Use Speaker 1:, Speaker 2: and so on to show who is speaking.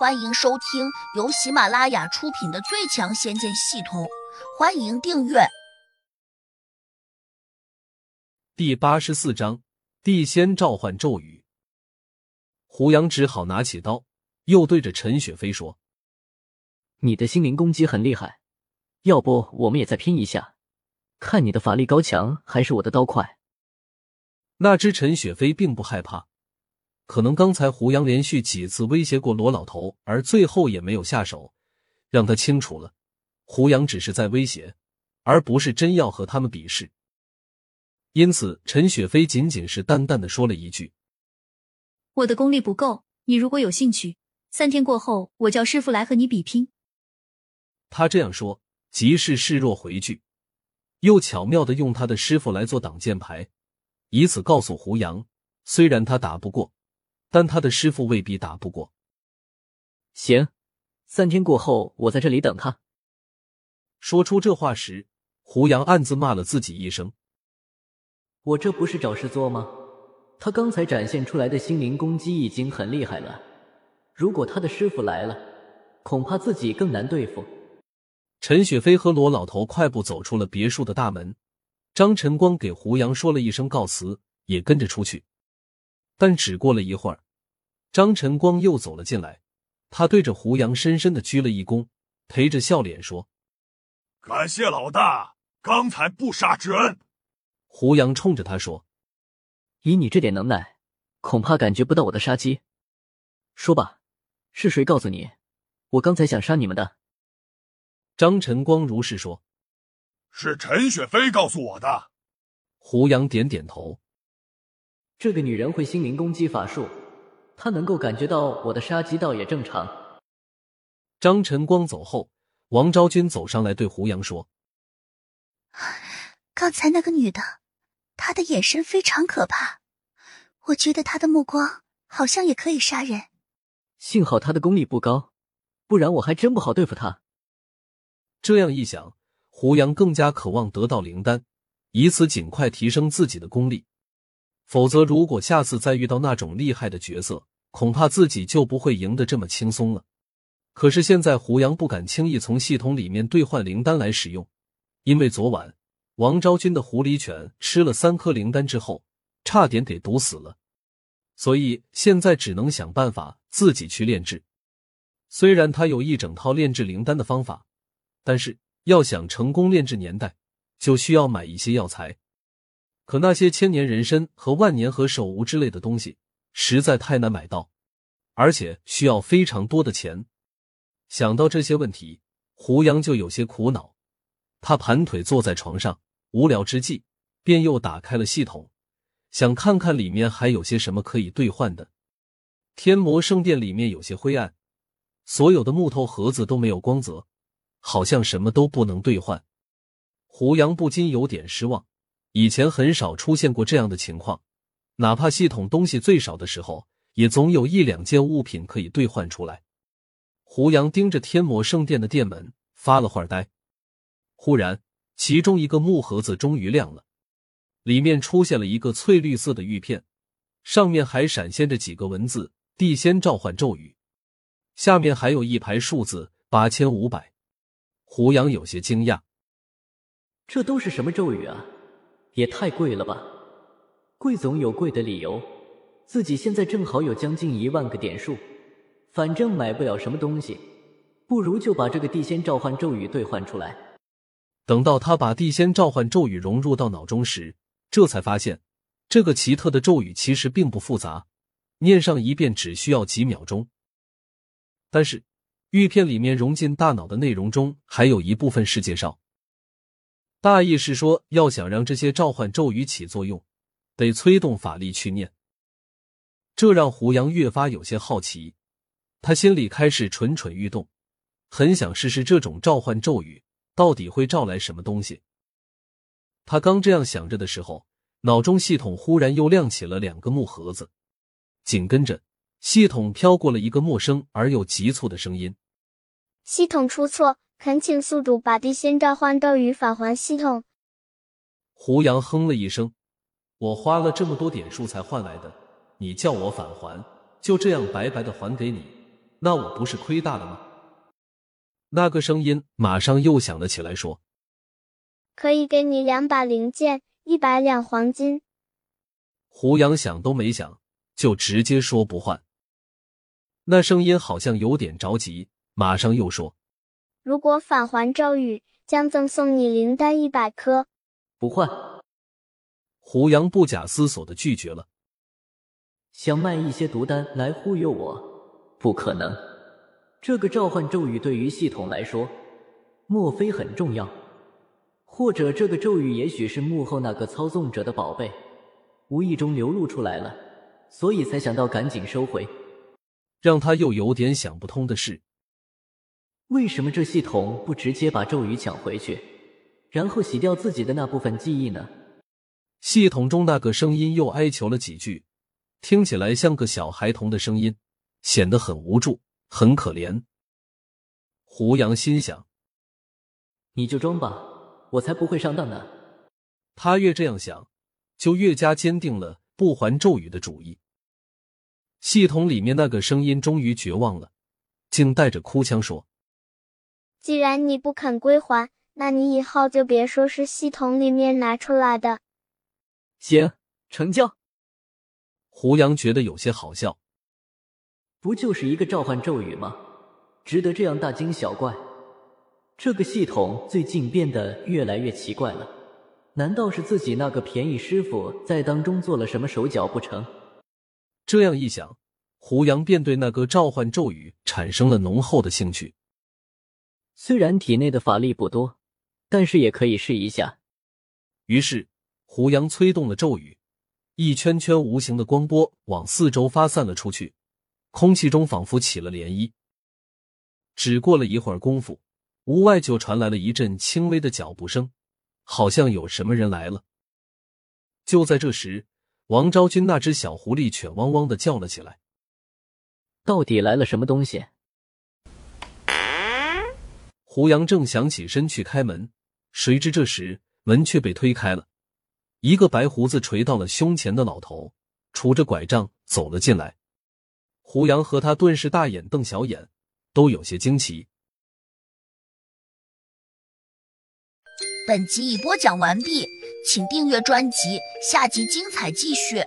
Speaker 1: 欢迎收听由喜马拉雅出品的《最强仙剑系统》，欢迎订阅。
Speaker 2: 第八十四章：地仙召唤咒语。胡杨只好拿起刀，又对着陈雪飞说：“
Speaker 3: 你的心灵攻击很厉害，要不我们也再拼一下，看你的法力高强还是我的刀快。”
Speaker 2: 那只陈雪飞并不害怕。可能刚才胡杨连续几次威胁过罗老头，而最后也没有下手，让他清楚了，胡杨只是在威胁，而不是真要和他们比试。因此，陈雪飞仅仅是淡淡的说了一句：“
Speaker 4: 我的功力不够，你如果有兴趣，三天过后我叫师傅来和你比拼。”
Speaker 2: 他这样说，即是示弱回拒，又巧妙的用他的师傅来做挡箭牌，以此告诉胡杨，虽然他打不过。但他的师傅未必打不过。
Speaker 3: 行，三天过后我在这里等他。
Speaker 2: 说出这话时，胡杨暗自骂了自己一声：“
Speaker 3: 我这不是找事做吗？他刚才展现出来的心灵攻击已经很厉害了，如果他的师傅来了，恐怕自己更难对付。”
Speaker 2: 陈雪飞和罗老头快步走出了别墅的大门，张晨光给胡杨说了一声告辞，也跟着出去。但只过了一会儿，张晨光又走了进来。他对着胡杨深深的鞠了一躬，陪着笑脸说：“
Speaker 5: 感谢老大刚才不杀之恩。”
Speaker 2: 胡杨冲着他说：“
Speaker 3: 以你这点能耐，恐怕感觉不到我的杀机。说吧，是谁告诉你我刚才想杀你们的？”
Speaker 2: 张晨光如是说：“
Speaker 5: 是陈雪飞告诉我的。”
Speaker 2: 胡杨点点头。
Speaker 3: 这个女人会心灵攻击法术，她能够感觉到我的杀机，倒也正常。
Speaker 2: 张晨光走后，王昭君走上来对胡杨说：“
Speaker 1: 刚才那个女的，她的眼神非常可怕，我觉得她的目光好像也可以杀人。
Speaker 3: 幸好她的功力不高，不然我还真不好对付她。”
Speaker 2: 这样一想，胡杨更加渴望得到灵丹，以此尽快提升自己的功力。否则，如果下次再遇到那种厉害的角色，恐怕自己就不会赢得这么轻松了。可是现在，胡杨不敢轻易从系统里面兑换灵丹来使用，因为昨晚王昭君的狐狸犬吃了三颗灵丹之后，差点给毒死了。所以现在只能想办法自己去炼制。虽然他有一整套炼制灵丹的方法，但是要想成功炼制年代，就需要买一些药材。可那些千年人参和万年和首乌之类的东西实在太难买到，而且需要非常多的钱。想到这些问题，胡杨就有些苦恼。他盘腿坐在床上，无聊之际，便又打开了系统，想看看里面还有些什么可以兑换的。天魔圣殿里面有些灰暗，所有的木头盒子都没有光泽，好像什么都不能兑换。胡杨不禁有点失望。以前很少出现过这样的情况，哪怕系统东西最少的时候，也总有一两件物品可以兑换出来。胡杨盯着天魔圣殿的殿门发了会儿呆，忽然，其中一个木盒子终于亮了，里面出现了一个翠绿色的玉片，上面还闪现着几个文字：“地仙召唤咒语”，下面还有一排数字：“八千五百。”胡杨有些惊讶，
Speaker 3: 这都是什么咒语啊？也太贵了吧！贵总有贵的理由。自己现在正好有将近一万个点数，反正买不了什么东西，不如就把这个地仙召唤咒语兑换出来。
Speaker 2: 等到他把地仙召唤咒语融入到脑中时，这才发现这个奇特的咒语其实并不复杂，念上一遍只需要几秒钟。但是玉片里面融进大脑的内容中，还有一部分是介绍。大意是说，要想让这些召唤咒语起作用，得催动法力去念。这让胡杨越发有些好奇，他心里开始蠢蠢欲动，很想试试这种召唤咒语到底会召来什么东西。他刚这样想着的时候，脑中系统忽然又亮起了两个木盒子，紧跟着系统飘过了一个陌生而又急促的声音：“
Speaker 6: 系统出错。”恳请宿主把地仙召唤咒语返还系统。
Speaker 2: 胡杨哼了一声：“我花了这么多点数才换来的，你叫我返还，就这样白白的还给你，那我不是亏大了吗？那个声音马上又响了起来，说：“
Speaker 6: 可以给你两把零件，一百两黄金。”
Speaker 2: 胡杨想都没想，就直接说不换。那声音好像有点着急，马上又说：“
Speaker 6: 如果返还咒语，将赠送你灵丹一百颗。”
Speaker 3: 不换。
Speaker 2: 胡杨不假思索的拒绝了。
Speaker 3: 想卖一些毒丹来忽悠我？不可能。这个召唤咒语对于系统来说，莫非很重要？或者这个咒语也许是幕后那个操纵者的宝贝，无意中流露出来了，所以才想到赶紧收回。
Speaker 2: 让他又有点想不通的是，
Speaker 3: 为什么这系统不直接把咒语抢回去，然后洗掉自己的那部分记忆呢？
Speaker 2: 系统中那个声音又哀求了几句，听起来像个小孩童的声音，显得很无助。很可怜，胡杨心想：“
Speaker 3: 你就装吧，我才不会上当呢。”
Speaker 2: 他越这样想，就越加坚定了不还咒语的主意。系统里面那个声音终于绝望了，竟带着哭腔说：“
Speaker 6: 既然你不肯归还，那你以后就别说是系统里面拿出来的。”
Speaker 3: 行，成交。
Speaker 2: 胡杨觉得有些好笑。
Speaker 3: 不就是一个召唤咒语吗？值得这样大惊小怪？这个系统最近变得越来越奇怪了，难道是自己那个便宜师傅在当中做了什么手脚不成？
Speaker 2: 这样一想，胡杨便对那个召唤咒语产生了浓厚的兴趣。
Speaker 3: 虽然体内的法力不多，但是也可以试一下。
Speaker 2: 于是，胡杨催动了咒语，一圈圈无形的光波往四周发散了出去。空气中仿佛起了涟漪。只过了一会儿功夫，屋外就传来了一阵轻微的脚步声，好像有什么人来了。就在这时，王昭君那只小狐狸犬汪汪的叫了起来：“
Speaker 3: 到底来了什么东西？”
Speaker 2: 胡杨正想起身去开门，谁知这时门却被推开了，一个白胡子垂到了胸前的老头，拄着拐杖走了进来。胡杨和他顿时大眼瞪小眼，都有些惊奇。
Speaker 1: 本集已播讲完毕，请订阅专辑，下集精彩继续。